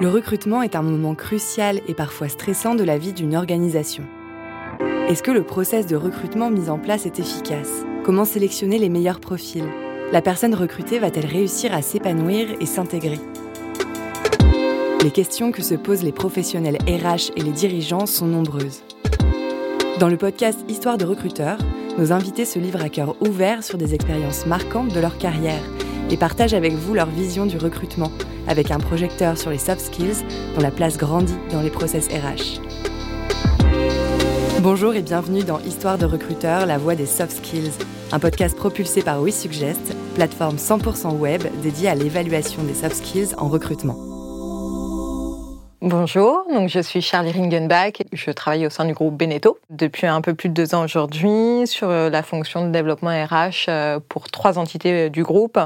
Le recrutement est un moment crucial et parfois stressant de la vie d'une organisation. Est-ce que le process de recrutement mis en place est efficace? Comment sélectionner les meilleurs profils? La personne recrutée va-t-elle réussir à s'épanouir et s'intégrer? Les questions que se posent les professionnels RH et les dirigeants sont nombreuses. Dans le podcast Histoire de recruteurs, nos invités se livrent à cœur ouvert sur des expériences marquantes de leur carrière et partagent avec vous leur vision du recrutement, avec un projecteur sur les soft skills dont la place grandit dans les process RH. Bonjour et bienvenue dans Histoire de recruteurs, la voix des soft skills, un podcast propulsé par WeSuggest, plateforme 100% web dédiée à l'évaluation des soft skills en recrutement. Bonjour, donc je suis Charlie Ringenbach, je travaille au sein du groupe Beneteau depuis un peu plus de deux ans aujourd'hui sur euh, la fonction de développement RH euh, pour trois entités euh, du groupe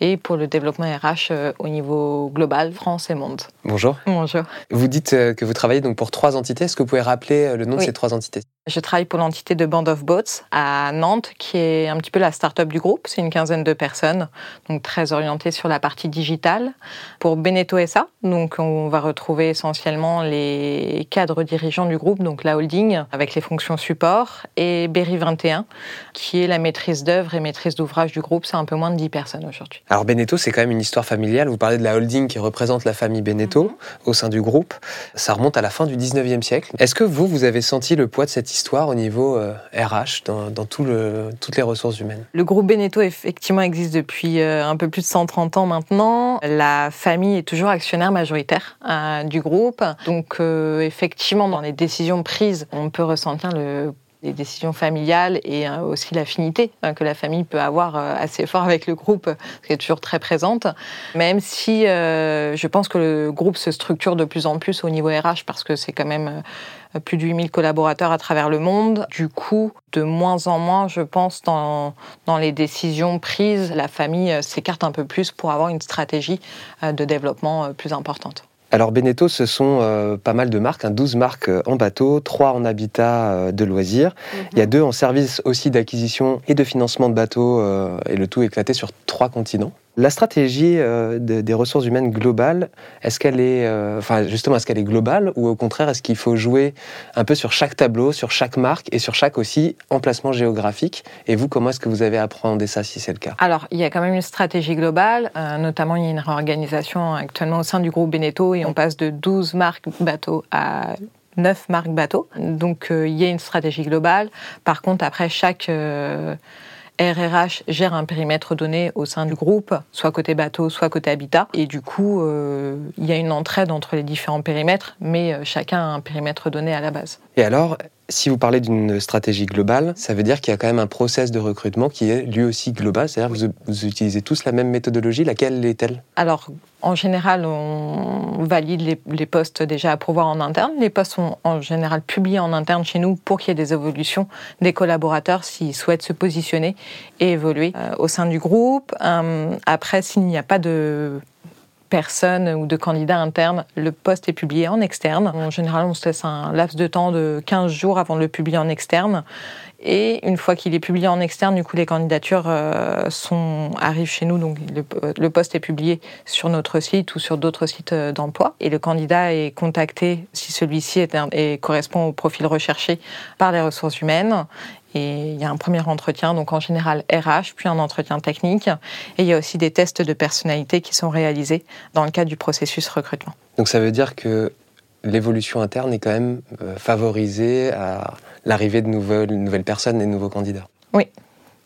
et pour le développement RH au niveau global, France et monde. Bonjour. Bonjour. Vous dites que vous travaillez donc pour trois entités, est-ce que vous pouvez rappeler le nom de ces trois entités? Je travaille pour l'entité de Band of Boats à Nantes, qui est un petit peu la start-up du groupe. C'est une quinzaine de personnes, donc très orientée sur la partie digitale. Pour Beneteau SA, donc on va retrouver essentiellement les cadres dirigeants du groupe, donc la holding, avec les fonctions support, et Berry 21, qui est la maîtrise d'œuvre et maîtrise d'ouvrage du groupe. C'est un peu moins de 10 personnes aujourd'hui. Alors Beneteau, c'est quand même une histoire familiale. Vous parlez de la holding qui représente la famille Beneteau mhm. au sein du groupe. Ça remonte à la fin du 19e siècle. Est-ce que vous, vous avez senti le poids de cette histoire au niveau RH, euh, dans, tout le, toutes les ressources humaines Le groupe Beneteau, effectivement, existe depuis euh, un peu plus de 130 ans maintenant. La famille est toujours actionnaire majoritaire euh, du groupe. Donc, effectivement, dans les décisions prises, on peut ressentir le les décisions familiales et aussi l'affinité que la famille peut avoir assez fort avec le groupe, qui est toujours très présente. Même si je pense que le groupe se structure de plus en plus au niveau RH parce que c'est quand même plus de 8000 collaborateurs à travers le monde. Du coup, de moins en moins, je pense, dans, les décisions prises, la famille euh, s'écarte un peu plus pour avoir une stratégie euh, de développement euh, plus importante. Alors Beneteau, ce sont pas mal de marques, 12 hein, marques en bateau, 3 en habitat de loisirs. Il y a deux en service aussi d'acquisition et de financement de bateaux, et le tout éclaté sur trois continents. La stratégie euh, des ressources humaines globales, est-ce qu'elle est, euh, enfin justement, est-ce qu'elle est globale ou au contraire, est-ce qu'il faut jouer un peu sur chaque tableau, sur chaque marque et sur chaque aussi emplacement géographique? Et vous, comment est-ce que vous avez appréhendé ça si c'est le cas? Alors, il y a quand même une stratégie globale, euh, notamment il y a une réorganisation actuellement au sein du groupe Beneteau et on passe de 12 marques bateaux à 9 marques bateaux. Donc, il y a une stratégie globale. Par contre, après, chaque RRH gère un périmètre donné au sein du groupe, soit côté bateau, soit côté habitat. Et du coup, euh, il y a une entraide entre les différents périmètres, mais euh, chacun a un périmètre donné à la base. Et alors, si vous parlez d'une stratégie globale, ça veut dire qu'il y a quand même un process de recrutement qui est lui aussi global, c'est-à-dire que vous, utilisez tous la même méthodologie, laquelle est-elle? Alors, en général, on valide les, postes déjà à pourvoir en interne. Les postes sont en général publiés en interne chez nous pour qu'il y ait des évolutions des collaborateurs s'ils souhaitent se positionner et évoluer euh, au sein du groupe. Euh, après, s'il n'y a pas de personne ou de candidat interne, le poste est publié en externe. En général, on se laisse un laps de temps de 15 jours avant de le publier en externe. Et une fois qu'il est publié en externe, du coup, les candidatures euh, arrivent chez nous. Donc, le, poste est publié sur notre site ou sur d'autres sites euh, d'emploi. Et le candidat est contacté, si celui-ci correspond au profil recherché, par les ressources humaines. Et il y a un premier entretien, donc en général RH, puis un entretien technique. Et il y a aussi des tests de personnalité qui sont réalisés dans le cadre du processus recrutement. Donc ça veut dire que l'évolution interne est quand même euh, favorisée à l'arrivée de nouvelles, nouvelles personnes et de nouveaux candidats. Oui.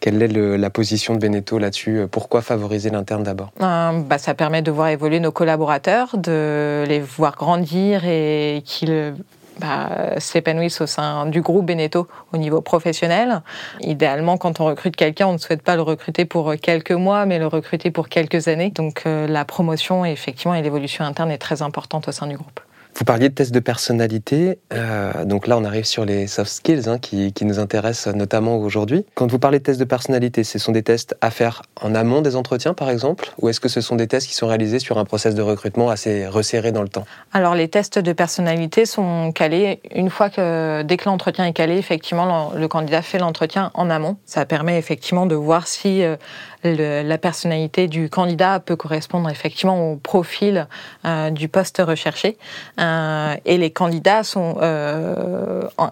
Quelle est la position de Beneteau là-dessus? Pourquoi favoriser l'interne d'abord? Euh, bah, Ça permet de voir évoluer nos collaborateurs, de les voir grandir et qu'ils bah, s'épanouissent au sein du groupe Beneteau au niveau professionnel. Idéalement, quand on recrute quelqu'un, on ne souhaite pas le recruter pour quelques mois, mais le recruter pour quelques années. Donc euh, la promotion, effectivement, et l'évolution interne est très importante au sein du groupe. Vous parliez de tests de personnalité. Euh, donc là, on arrive sur les soft skills hein, qui, qui, nous intéressent notamment aujourd'hui. Quand vous parlez de tests de personnalité, ce sont des tests à faire en amont des entretiens, par exemple Ou est-ce que ce sont des tests qui sont réalisés sur un process de recrutement assez resserré dans le temps? Alors, les tests de personnalité sont calés une fois que, dès que l'entretien est calé, effectivement, le, candidat fait l'entretien en amont. Ça permet effectivement de voir si euh, la personnalité du candidat peut correspondre effectivement au profil du poste recherché. et les candidats sont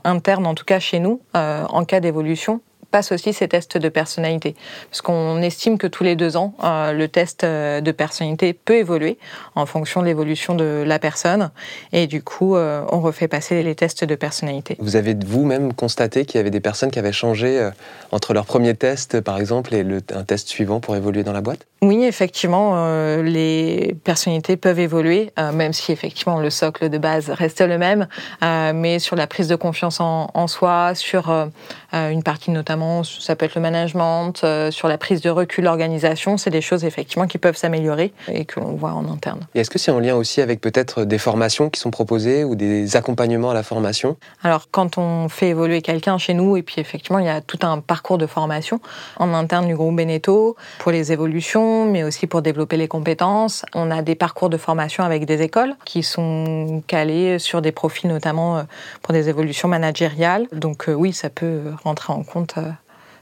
internes, en tout cas chez nous, en cas d'évolution, passe aussi ces tests de personnalité. Parce qu'on estime que tous les deux ans, euh, le test euh, de personnalité peut évoluer en fonction de l'évolution de la personne. Et du coup, euh, on refait passer les tests de personnalité. Vous avez vous-même constaté qu'il y avait des personnes qui avaient changé entre leur premier test, par exemple, et le, un test suivant pour évoluer dans la boîte? Oui, effectivement, les personnalités peuvent évoluer, même si effectivement le socle de base reste le même. mais sur la prise de confiance en, en soi, sur une partie notamment ça peut être le management, euh, sur la prise de recul, l'organisation, c'est des choses effectivement qui peuvent s'améliorer et que l'on voit en interne. Et est-ce que c'est en lien aussi avec peut-être des formations qui sont proposées ou des accompagnements à la formation? Alors quand on fait évoluer quelqu'un chez nous, et puis effectivement il y a tout un parcours de formation en interne du groupe Beneteau pour les évolutions, mais aussi pour développer les compétences. On a des parcours de formation avec des écoles qui sont calés sur des profils notamment euh, pour des évolutions managériales. Donc euh, oui, ça peut rentrer en compte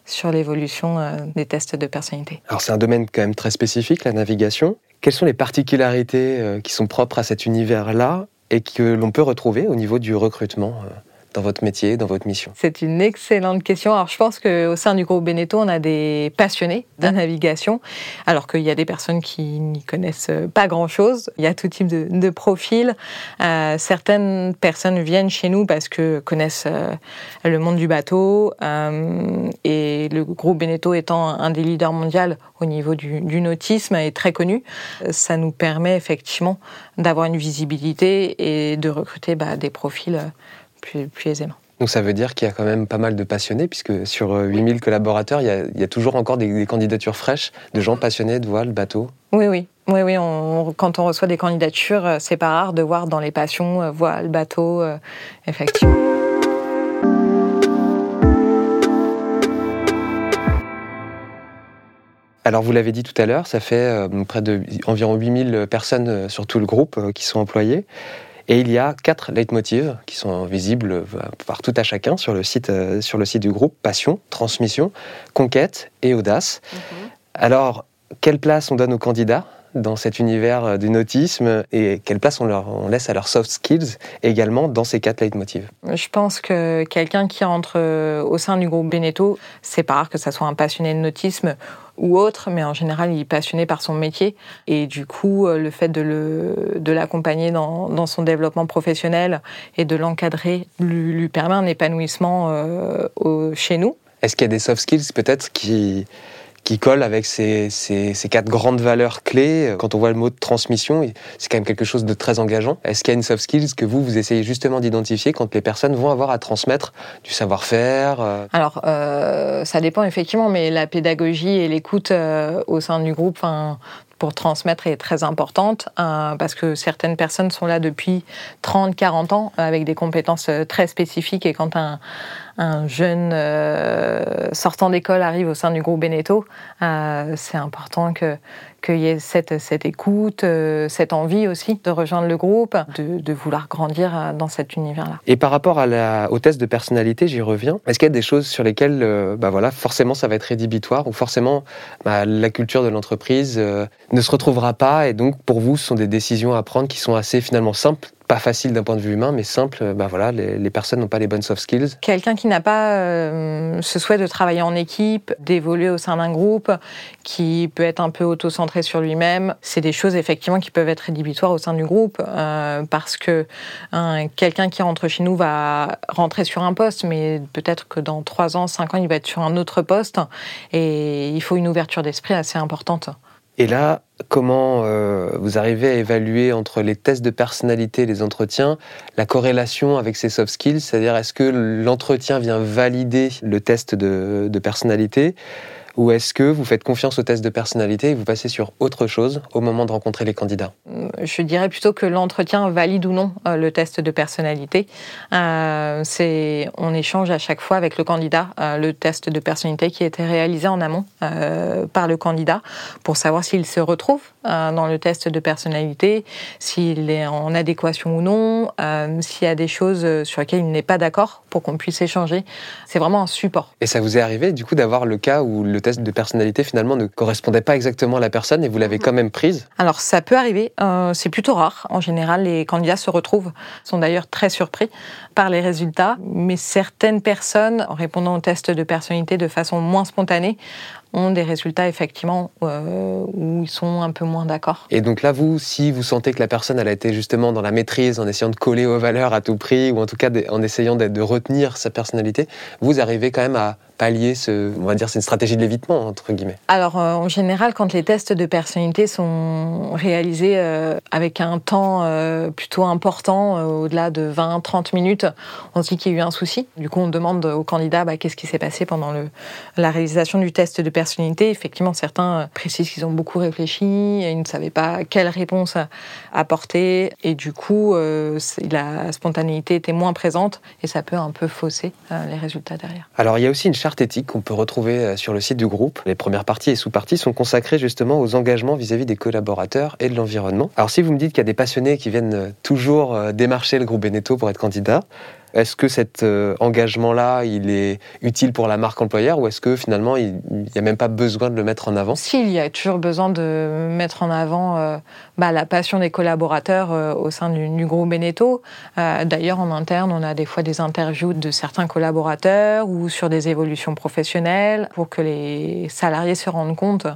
sur l'évolution euh, des tests de personnalité. Alors c'est un domaine quand même très spécifique, la navigation. Quelles sont les particularités euh, qui sont propres à cet univers-là et que l'on peut retrouver au niveau du recrutement euh dans votre métier, dans votre mission C'est une excellente question. Alors, je pense qu'au sein du groupe Beneteau, on a des passionnés de navigation, alors qu'il y a des personnes qui n'y connaissent pas grand-chose. Il y a tout type de, de profils. Euh, certaines personnes viennent chez nous parce que connaissent euh, le monde du bateau euh, et le groupe Beneteau étant un des leaders mondiaux au niveau du, du nautisme est très connu. Ça nous permet effectivement d'avoir une visibilité et de recruter bah, des profils plus, aisément. Donc ça veut dire qu'il y a quand même pas mal de passionnés, puisque sur 8000 euh, collaborateurs, il y, a, toujours encore des, candidatures fraîches de gens passionnés de voile, bateau. Oui, oui. Oui, oui, quand on reçoit des candidatures, euh, c'est pas rare de voir dans les passions euh, voile, bateau, effectivement. Alors vous l'avez dit tout à l'heure, ça fait près de environ 8000 personnes sur tout le groupe qui sont employées. Et il y a quatre leitmotivs qui sont visibles euh, par tout à chacun sur le site, euh, sur le site du groupe passion, transmission, conquête et audace. Mhm. Alors, quelle place on donne aux candidats dans cet univers euh, du nautisme et quelle place on, leur, on laisse à leurs soft skills également dans ces quatre leitmotivs? Je pense que quelqu'un qui entre au sein du groupe Beneteau, c'est pas rare que ça soit un passionné de nautisme ou autre, mais en général, il est passionné par son métier. Et du coup, euh, le fait de l'accompagner dans, dans, son développement professionnel et de l'encadrer lui, permet un épanouissement euh, chez nous. Est-ce qu'il y a des soft skills peut-être qui, qui colle avec ces, ces, quatre grandes valeurs clés. Quand on voit le mot de transmission, c'est quand même quelque chose de très engageant. Est-ce qu'il y a une soft skills que vous, vous essayez justement d'identifier quand les personnes vont avoir à transmettre du savoir-faire euh Alors, euh, ça dépend effectivement, mais la pédagogie et l'écoute euh, au sein du groupe, pour transmettre est très importante euh, parce que certaines personnes sont là depuis 30, 40 ans avec des compétences euh, très spécifiques. Et quand un, un jeune euh, sortant d'école arrive au sein du groupe Beneteau, c'est important que qu'il y ait cette, cette écoute, cette envie aussi de rejoindre le groupe, de, vouloir grandir dans cet univers-là. Et par rapport à la, au test de personnalité, j'y reviens. Est-ce qu'il y a des choses sur lesquelles, bah voilà, forcément, ça va être rédhibitoire ou forcément, bah, la culture de l'entreprise ne se retrouvera pas. Et donc, pour vous, ce sont des décisions à prendre qui sont assez finalement simples pas facile d'un point de vue humain, mais simple. Ben voilà, les, personnes n'ont pas les bonnes soft skills. Quelqu'un qui n'a pas euh, ce souhait de travailler en équipe, d'évoluer au sein d'un groupe, qui peut être un peu auto-centré sur lui-même, c'est des choses effectivement qui peuvent être rédhibitoires au sein du groupe, euh, parce que quelqu'un qui rentre chez nous va rentrer sur un poste, mais peut-être que dans 3 ans, 5 ans, il va être sur un autre poste, et il faut une ouverture d'esprit assez importante. Et là, comment euh, vous arrivez à évaluer entre les tests de personnalité et les entretiens la corrélation avec ces soft skills? C'est-à-dire, est-ce que l'entretien vient valider le test de, de personnalité? Ou est-ce que vous faites confiance au test de personnalité et vous passez sur autre chose au moment de rencontrer les candidats? Je dirais plutôt que l'entretien valide ou non euh, le test de personnalité. Euh, on échange à chaque fois avec le candidat euh, le test de personnalité qui a été réalisé en amont par le candidat pour savoir s'il se retrouve euh, dans le test de personnalité, s'il est en adéquation ou non, euh, s'il y a des choses sur lesquelles il n'est pas d'accord pour qu'on puisse échanger. C'est vraiment un support. Et ça vous est arrivé du coup d'avoir le cas où le test de personnalité finalement ne correspondait pas exactement à la personne et vous l'avez quand même prise? Alors ça peut arriver, c'est plutôt rare. En général, les candidats se retrouvent, sont d'ailleurs très surpris par les résultats, mais certaines personnes, en répondant au test de personnalité de façon moins spontanée, ont des résultats effectivement euh, où ils sont un peu moins d'accord. Et donc là, vous, si vous sentez que la personne elle a été justement dans la maîtrise, en essayant de coller aux valeurs à tout prix, ou en tout cas en essayant de retenir sa personnalité, vous arrivez quand même à pallier ce, on va dire, c'est une stratégie de l'évitement entre guillemets. Alors euh, en général, quand les tests de personnalité sont réalisés euh, avec un temps euh, plutôt important, au-delà de 20-30 minutes, on se dit qu'il y a eu un souci. Du coup, on demande au candidat bah, qu'est-ce qui s'est passé pendant le, la réalisation du test de personnalité. Effectivement, certains précisent qu'ils ont beaucoup réfléchi, et ils ne savaient pas quelle réponse apporter, et du coup, la spontanéité était moins présente, et ça peut un peu fausser les résultats derrière. Alors il y a aussi une charte éthique qu'on peut retrouver euh, sur le site du groupe. Les premières parties et sous-parties sont consacrées justement aux engagements vis-à-vis des collaborateurs et de l'environnement. Alors si vous me dites qu'il y a des passionnés qui viennent euh, toujours euh, démarcher le groupe Beneteau pour être candidat, est-ce que cet euh, engagement-là, il est utile pour la marque employeur ou est-ce que finalement, il n'y a même pas besoin de le mettre en avant? S'il y a toujours besoin de mettre en avant euh, bah, la passion des collaborateurs euh, au sein du, groupe Beneteau. D'ailleurs, en interne, on a des fois des interviews de certains collaborateurs ou sur des évolutions professionnelles pour que les salariés se rendent compte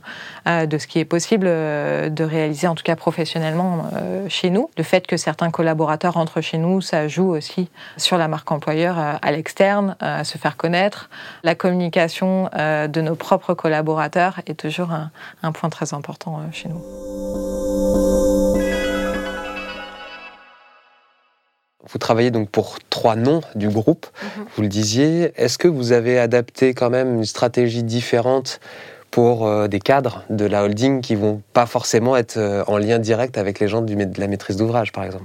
de ce qui est possible de réaliser, en tout cas professionnellement, chez nous. Le fait que certains collaborateurs rentrent chez nous, ça joue aussi sur la marque employeur euh, à l'externe, euh, à se faire connaître. La communication euh, de nos propres collaborateurs est toujours un, point très important chez nous. Vous travaillez donc pour trois noms du groupe, mhm. vous le disiez. Est-ce que vous avez adapté quand même une stratégie différente pour euh, des cadres de la holding qui vont pas forcément être euh, en lien direct avec les gens de la maîtrise d'ouvrage, par exemple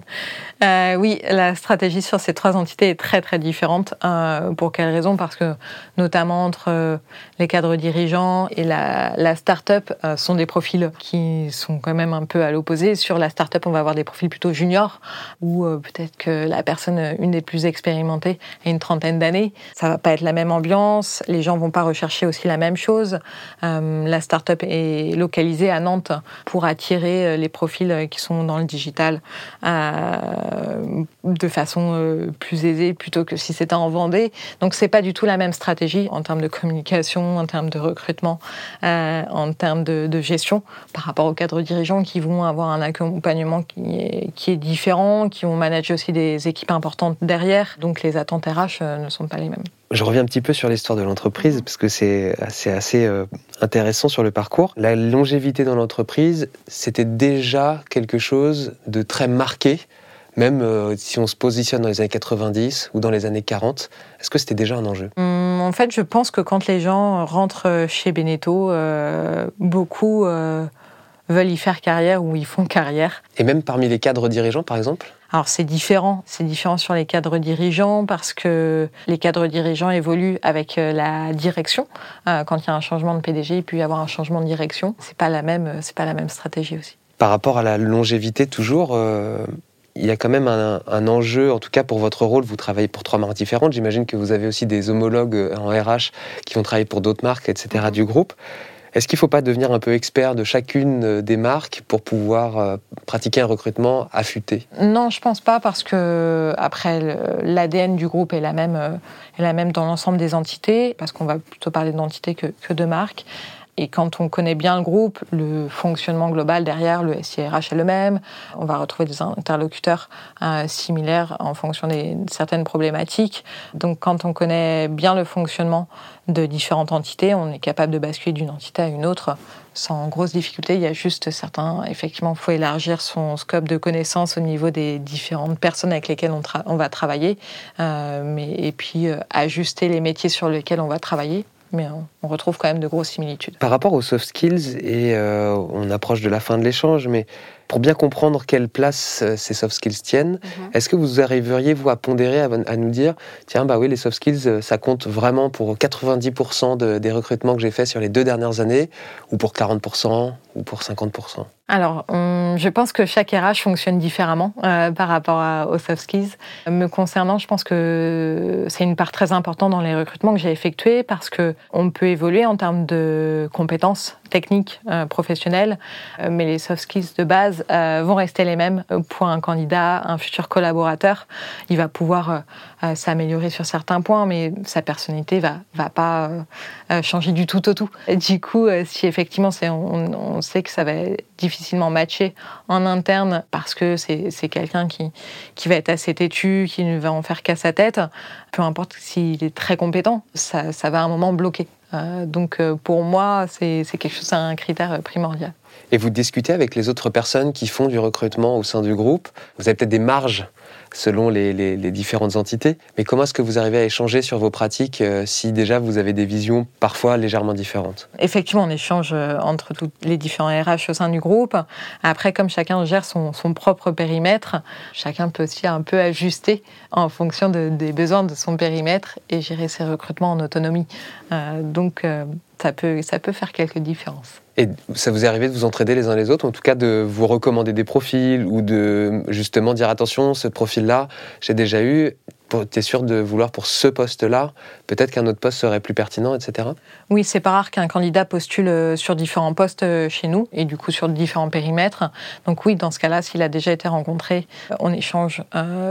euh, Oui, la stratégie sur ces trois entités est très très différente. pour quelle raison Parce que notamment entre les cadres dirigeants et la, la start-up sont des profils qui sont quand même un peu à l'opposé. Sur la start-up, on va avoir des profils plutôt juniors, ou peut-être que la personne, une des plus expérimentées, a une trentaine d'années. Ça va pas être la même ambiance, les gens vont pas rechercher aussi la même chose. Euh, la start-up est localisée à Nantes pour attirer euh, les profils euh, qui sont dans le digital de façon plus aisée plutôt que si c'était en Vendée. Donc c'est pas du tout la même stratégie en termes de communication, en termes de recrutement, en termes de, gestion par rapport aux cadres dirigeants qui vont avoir un accompagnement qui est, qui est différent, qui vont manager aussi des équipes importantes derrière. Donc les attentes RH ne sont pas les mêmes. Je reviens un petit peu sur l'histoire de l'entreprise parce que c'est assez, euh, intéressant sur le parcours. La longévité dans l'entreprise, c'était déjà quelque chose de très marqué, même euh, si on se positionne dans les années 90 ou dans les années 40. Est-ce que c'était déjà un enjeu? Hum, En fait, je pense que quand les gens rentrent chez Beneteau, euh, beaucoup veulent y faire carrière ou y font carrière. Et même parmi les cadres dirigeants, par exemple? Alors c'est différent, c'est différent sur les cadres dirigeants parce que les cadres dirigeants évoluent avec euh, la direction. Euh, quand il y a un changement de PDG, il peut y avoir un changement de direction. C'est pas la même, c'est pas la même stratégie aussi. Par rapport à la longévité, toujours. Euh, il y a quand même un, enjeu, en tout cas pour votre rôle, vous travaillez pour trois marques différentes. J'imagine que vous avez aussi des homologues en RH qui vont travailler pour d'autres marques, etc. du groupe. Est-ce qu'il ne faut pas devenir un peu expert de chacune euh, des marques pour pouvoir euh, pratiquer un recrutement affûté? Non, je pense pas parce que après l'ADN du groupe est la même, euh, est la même dans l'ensemble des entités, parce qu'on va plutôt parler d'entités que, que de marques. Et quand on connaît bien le groupe, le fonctionnement global derrière, le SIRH est le même. On va retrouver des interlocuteurs euh, similaires en fonction de certaines problématiques. Donc quand on connaît bien le fonctionnement de différentes entités, on est capable de basculer d'une entité à une autre sans grosse difficulté. Il y a juste certains, effectivement, il faut élargir son scope de connaissances au niveau des différentes personnes avec lesquelles on, on va travailler, euh, mais, et puis euh, ajuster les métiers sur lesquels on va travailler mais on retrouve quand même de grosses similitudes. Par rapport aux soft skills, et euh, on approche de la fin de l'échange, mais Pour bien comprendre quelle place euh, ces soft skills tiennent, mhm. est-ce que vous arriveriez, vous, à pondérer, à, nous dire, tiens, bah oui, les soft skills, euh, ça compte vraiment pour 90% des recrutements que j'ai faits sur les deux dernières années, ou pour 40%, ou pour 50% alors, je pense que chaque RH fonctionne différemment euh, par rapport aux soft skills. Me concernant, je pense que c'est une part très importante dans les recrutements que j'ai effectués parce que on peut évoluer en termes de compétences techniques, euh, professionnelles, euh, mais les soft skills de base vont rester les mêmes pour un candidat, un futur collaborateur. Il va pouvoir s'améliorer sur certains points, mais sa personnalité va va pas changer du tout au tout. Du coup, si effectivement on, sait que ça va être difficile difficilement matché en interne parce que c'est quelqu'un qui, qui va être assez têtu, qui ne va en faire qu'à sa tête, peu importe s'il est très compétent, ça, ça va à un moment bloquer. Euh, donc euh, pour moi, c'est quelque chose, un critère primordial. Et vous discutez avec les autres personnes qui font du recrutement au sein du groupe. Vous avez peut-être des marges selon les, différentes entités. Mais comment est-ce que vous arrivez à échanger sur vos pratiques euh, si déjà vous avez des visions parfois légèrement différentes? Effectivement, on échange euh, entre tous les différents RH au sein du groupe. Après, comme chacun gère son, propre périmètre, chacun peut aussi un peu ajuster en fonction des besoins de son périmètre et gérer ses recrutements en autonomie. Euh, donc, ça peut, ça peut faire quelques différences. Et ça vous est arrivé de vous entraider les uns les autres, en tout cas de vous recommander des profils ou de justement dire attention, ce profil-là, j'ai déjà eu, tu es sûr de vouloir pour ce poste-là, peut-être qu'un autre poste serait plus pertinent, etc. Oui, c'est pas rare qu'un candidat postule euh, sur différents postes euh, chez nous et du coup sur différents périmètres. Donc oui, dans ce cas-là, s'il a déjà été rencontré, euh, on échange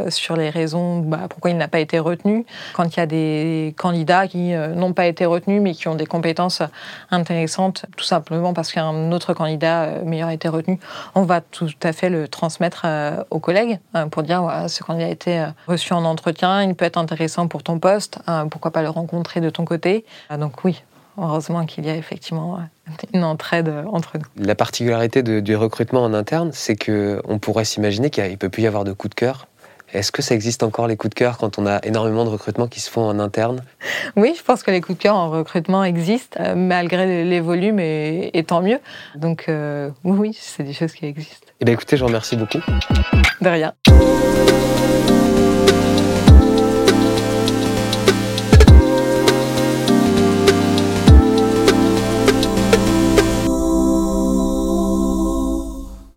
sur les raisons bah, pourquoi il n'a pas été retenu. Quand il y a des candidats qui n'ont pas été retenus mais qui ont des compétences intéressantes, tout simplement parce qu'un autre candidat meilleur a été retenu, on va tout à fait le transmettre aux collègues pour dire voilà, ce candidat a été reçu en entretien il peut être intéressant pour ton poste, hein, pourquoi pas le rencontrer de ton côté. Ah, donc oui, heureusement qu'il y a effectivement euh, une entraide euh, entre nous. La particularité du recrutement en interne, c'est qu'on pourrait s'imaginer qu'il ne peut plus y avoir de coups de cœur. Est-ce que ça existe encore les coups de cœur quand on a énormément de recrutements qui se font en interne? Oui, je pense que les coups de cœur en recrutement existent, euh, malgré les volumes, et, tant mieux. Donc oui, oui, c'est des choses qui existent. Eh bien écoutez, je vous remercie beaucoup. De rien.